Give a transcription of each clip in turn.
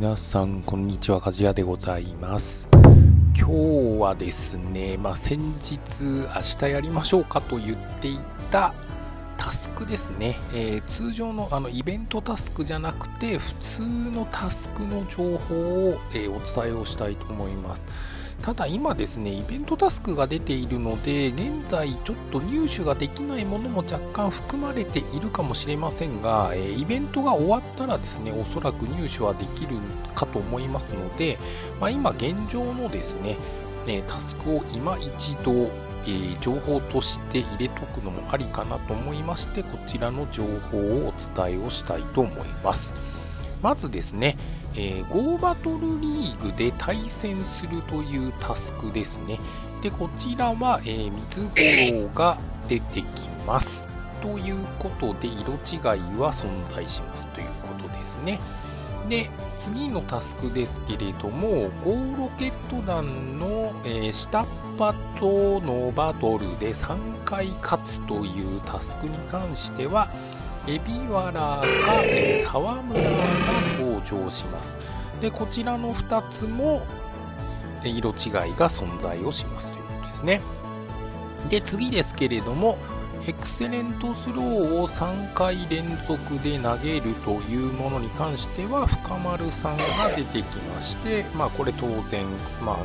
皆さん、こんにちは。鍛冶屋でございます。今日はですね、まあ、先日、明日やりましょうかと言っていたタスクですね。えー通常のあのイベントタスクじゃなくて、普通のタスクの情報を、えーお伝えをしたいと思います。ただ今ですね、イベントタスクが出ているので、現在ちょっと入手ができないものも若干含まれているかもしれませんが、えイベントが終わったらですね、おそらく入手はできるかと思いますので、まあ、今現状のですね、えタスクを今一度、え情報として入れとくのもありかなと思いまして、こちらの情報をお伝えをしたいと思います。まずですね、えー、Go バトルリーグで対戦するというタスクですね。で、こちらは、えー水五郎が出てきます。ということで、色違いは存在しますということですね。で、次のタスクですけれども、ゴーロケット団の、えー下っ端とのバトルで3回勝つというタスクに関しては、エビワラか、えー沢村が登場します。で、こちらの2つも色違いが存在をしますということですね。で、次ですけれども、エクセレントスローを3回連続で投げるというものに関しては、深丸さんが出てきまして、まあ、これ当然、まあ、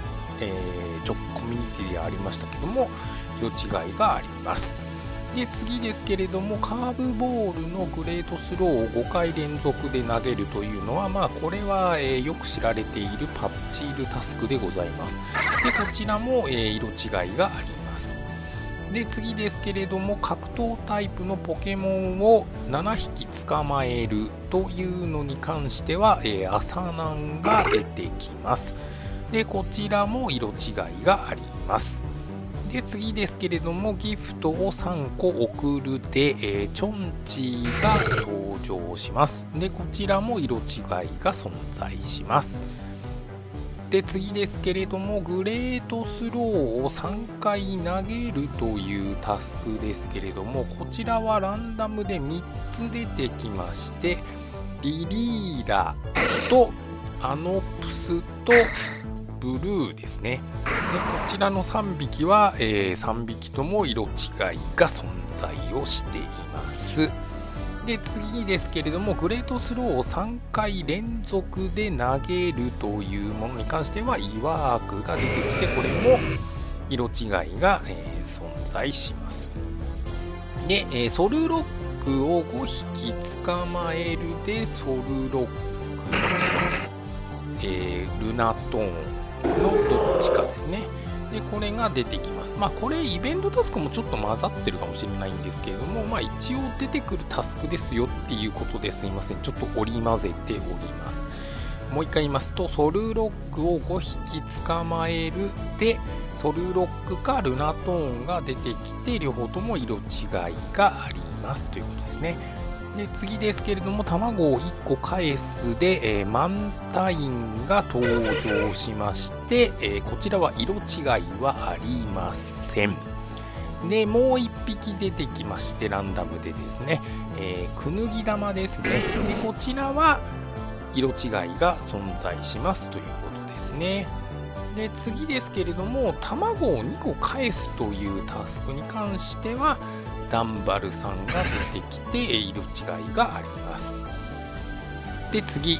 えーちょコミュニティでありましたけども、色違いがあります。で、次ですけれども、カーブボールのグレートスローを5回連続で投げるというのは、まあ、これは、えーよく知られているパッチールタスクでございます。で、こちらも、えー色違いがあります。で、次ですけれども、格闘タイプのポケモンを7匹捕まえるというのに関しては、えーアサナンが出てきます。で、こちらも色違いがあります。で、次ですけれども、ギフトを3個送るで、えーチョンチーが登場します。で、こちらも色違いが存在します。で、次ですけれども、グレートスローを3回投げるというタスクですけれども、こちらはランダムで3つ出てきまして、リリーラとアノプスとブルーですね。でこちらの3匹は、え3匹とも色違いが存在をしています。で次ですけれどもグレートスローを3回連続で投げるというものに関してはイワークが出てきてこれも色違いが、えー存在します。で、えーソルロックを5匹捕まえるでソルロック、えールナトーンのどっちかですね。で、これが出てきます。まあ、これ、イベントタスクもちょっと混ざってるかもしれないんですけれども、まあ、一応出てくるタスクですよっていうことですいません。ちょっと織り交ぜております。もう一回言いますと、ソルロックを5匹捕まえるで、ソルロックかルナトーンが出てきて、両方とも色違いがありますということですね。で次ですけれども、卵を1個返すで、えーマンタインが登場しまして、えーこちらは色違いはありません。で、もう1匹出てきまして、ランダムでですね、えーくぬぎ玉ですね。で、こちらは色違いが存在しますということですね。で、次ですけれども、卵を2個返すというタスクに関しては、ダンバルさんが出てきて色違いがあります。で次、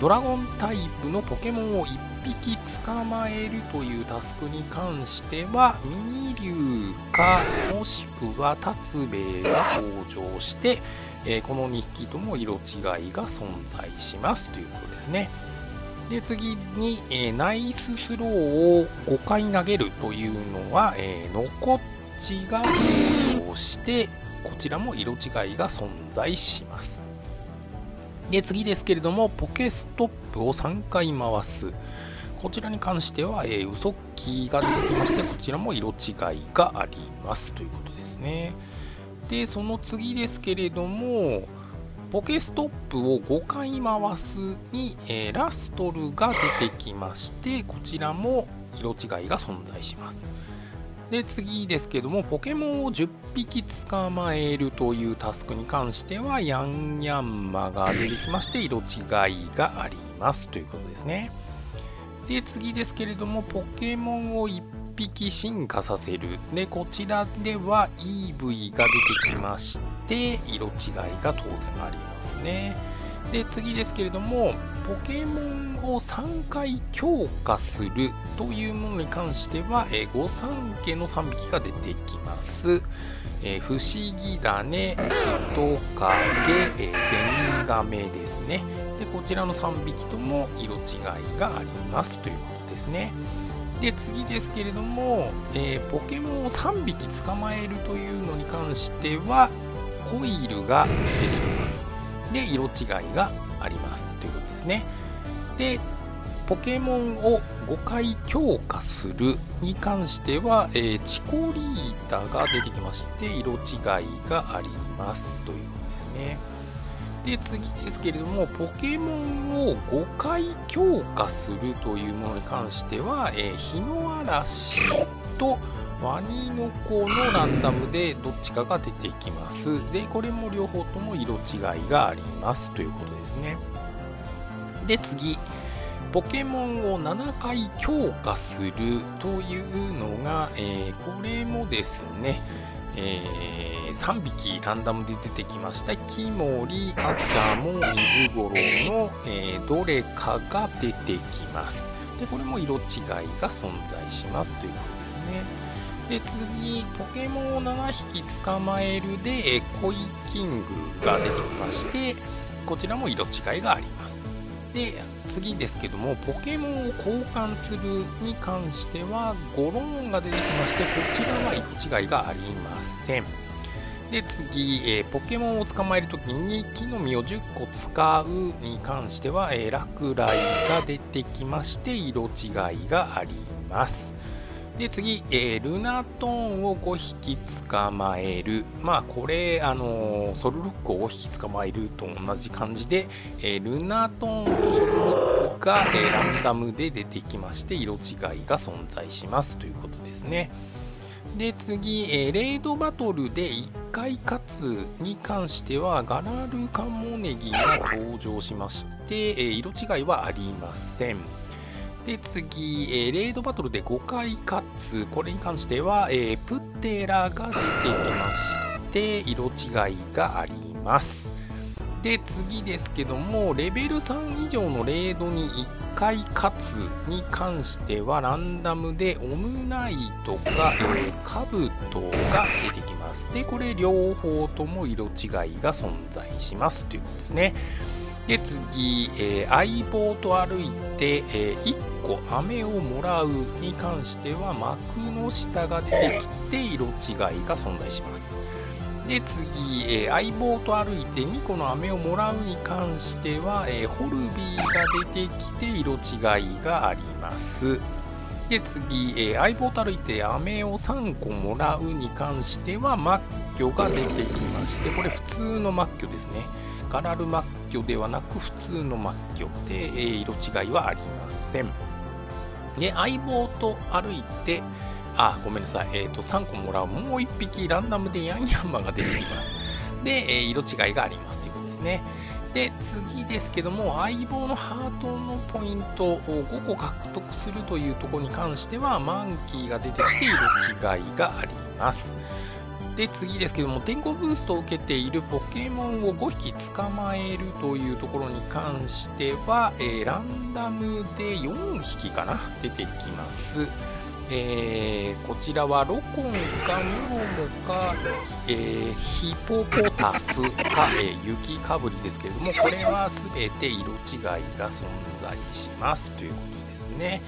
ドラゴンタイプのポケモンを1匹捕まえるというタスクに関してはミニ竜かもしくは達兵衛が登場して、この2匹とも色違いが存在しますということですね。で次に、えーナイススローを5回投げるというのは、えー、ノコッチがしてこちらも色違いが存在します。で次ですけれどもポケストップを3回回す。こちらに関しては、えー、ウソッキーが出てきましてこちらも色違いがあります。ということですね。でその次ですけれどもポケストップを5回回すに、えーラストルが出てきましてこちらも色違いが存在します。で次ですけどもポケモンを10匹捕まえるというタスクに関してはヤンヤンマが出てきまして色違いがありますということですね。で、次ですけれども、ポケモンを1匹進化させる。で、こちらでは EV が出てきまして、色違いが当然ありますね。で、次ですけれども、ポケモンを3回強化するというものに関しては、えー、御三家の3匹が出てきます。えー、不思議だね、人影、えー、ゼニガメですね。で、こちらの3匹とも色違いがありますということですね。で、次ですけれども、えー、ポケモンを3匹捕まえるというのに関しては、コイルが出てきます。で、色違いがありますということですね。で、ポケモンを5回強化するに関しては、えー、チコリータが出てきまして、色違いがありますということですね。で、次ですけれども、ポケモンを5回強化するというものに関しては、えー、日の嵐とワニの子のランダムでどっちかが出てきます。で、これも両方とも色違いがありますということですね。で、次。ポケモンを7回強化するというのが、えー、これもですね、えー、3匹ランダムで出てきましたキモリ、アチャモ、水ゴロの、えー、どれかが出てきますでこれも色違いが存在しますということですねで次ポケモンを7匹捕まえるでコイキングが出てきましてこちらも色違いがあります。で次ですけどもポケモンを交換するに関してはゴローンが出てきましてこちらは色違いがありません。で次、えー、ポケモンを捕まえるときに木の実を10個使うに関しては、えー、落雷が出てきまして色違いがあります。で次、えー、ルナトーンを5匹捕まえる。まあこれ、あのー、ソルロックを5匹捕まえると同じ感じで、えー、ルナトーンとソルロックが、え、ランダムで出てきまして色違いが存在しますということですね。で次、えー、レードバトルで1回勝つに関してはガラルカモネギが登場しまして、えー、色違いはありません。で、次、えー、レードバトルで5回勝つ。これに関しては、えー、プテラが出てきまして、色違いがあります。で、次ですけども、レベル3以上のレードに1回勝つに関しては、ランダムでオムナイトか、えー、カブトが出てきます。で、これ両方とも色違いが存在しますということですね。で、次、えー、相棒と歩いて、えー、1個飴をもらうに関しては幕の下が出てきて色違いが存在します。で次、えー、相棒と歩いて2個の飴をもらうに関しては、えー、ホルビーが出てきて色違いがあります。で次、えー、相棒と歩いて飴を3個もらうに関してはマッキョが出てきましてこれ普通のマッキョですね。ガラルマッキョではなく普通のマッキョで、え、色違いはありません。で、相棒と歩いて、あ、ごめんなさい。えっ、ー、と、3個もらう。もう1匹ランダムでヤンヤンマが出てきます。で、え、色違いがありますということですね。で、次ですけども、相棒のハートのポイントを5個獲得するというところに関しては、マンキーが出てきて色違いがあります。で、次ですけども、天候ブーストを受けているポケモンを5匹捕まえるというところに関しては、えー、ランダムで4匹かな出てきます。えー、こちらはロコンかモロモか、えー、ヒポポタスか、え、雪かぶりですけれども、これは全て色違いが存在しますということですね。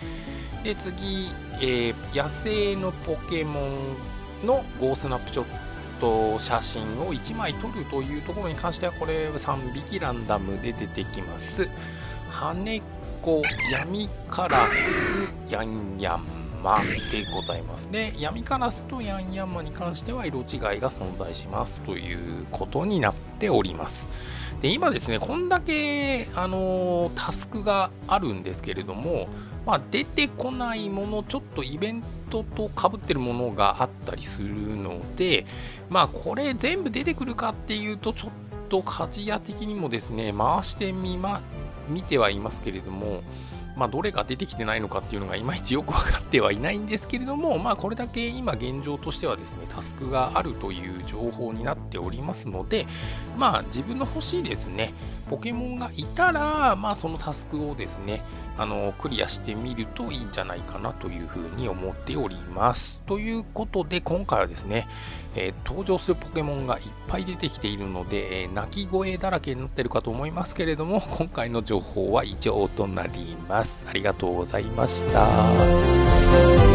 で、次、えー、野生のポケモンのゴースナップショット写真を1枚撮るというところに関してはこれ3匹ランダムで出てきます。羽子闇カラスヤンヤンマでございます。ね闇カラスとヤンヤンマに関しては色違いが存在しますということになっております。で今ですねこんだけあのタスクがあるんですけれどもまあ、出てこないもの、ちょっとイベントとかぶってるものがあったりするので、まあ、これ全部出てくるかっていうと、ちょっと鍛冶屋的にもですね、回してみま、見てはいますけれども、まあ、どれが出てきてないのかっていうのがいまいちよく分かってはいないんですけれども、まあ、これだけ今現状としてはですね、タスクがあるという情報になっておりますので、まあ、自分の欲しいですね、ポケモンがいたら、まあ、そのタスクをですね、あのクリアしてみるといいんじゃないかなというふうに思っております。ということで、今回はですね、えー、登場するポケモンがいっぱい出てきているので、えー、鳴き声だらけになってるかと思いますけれども、今回の情報は以上となりますます。ありがとうございました。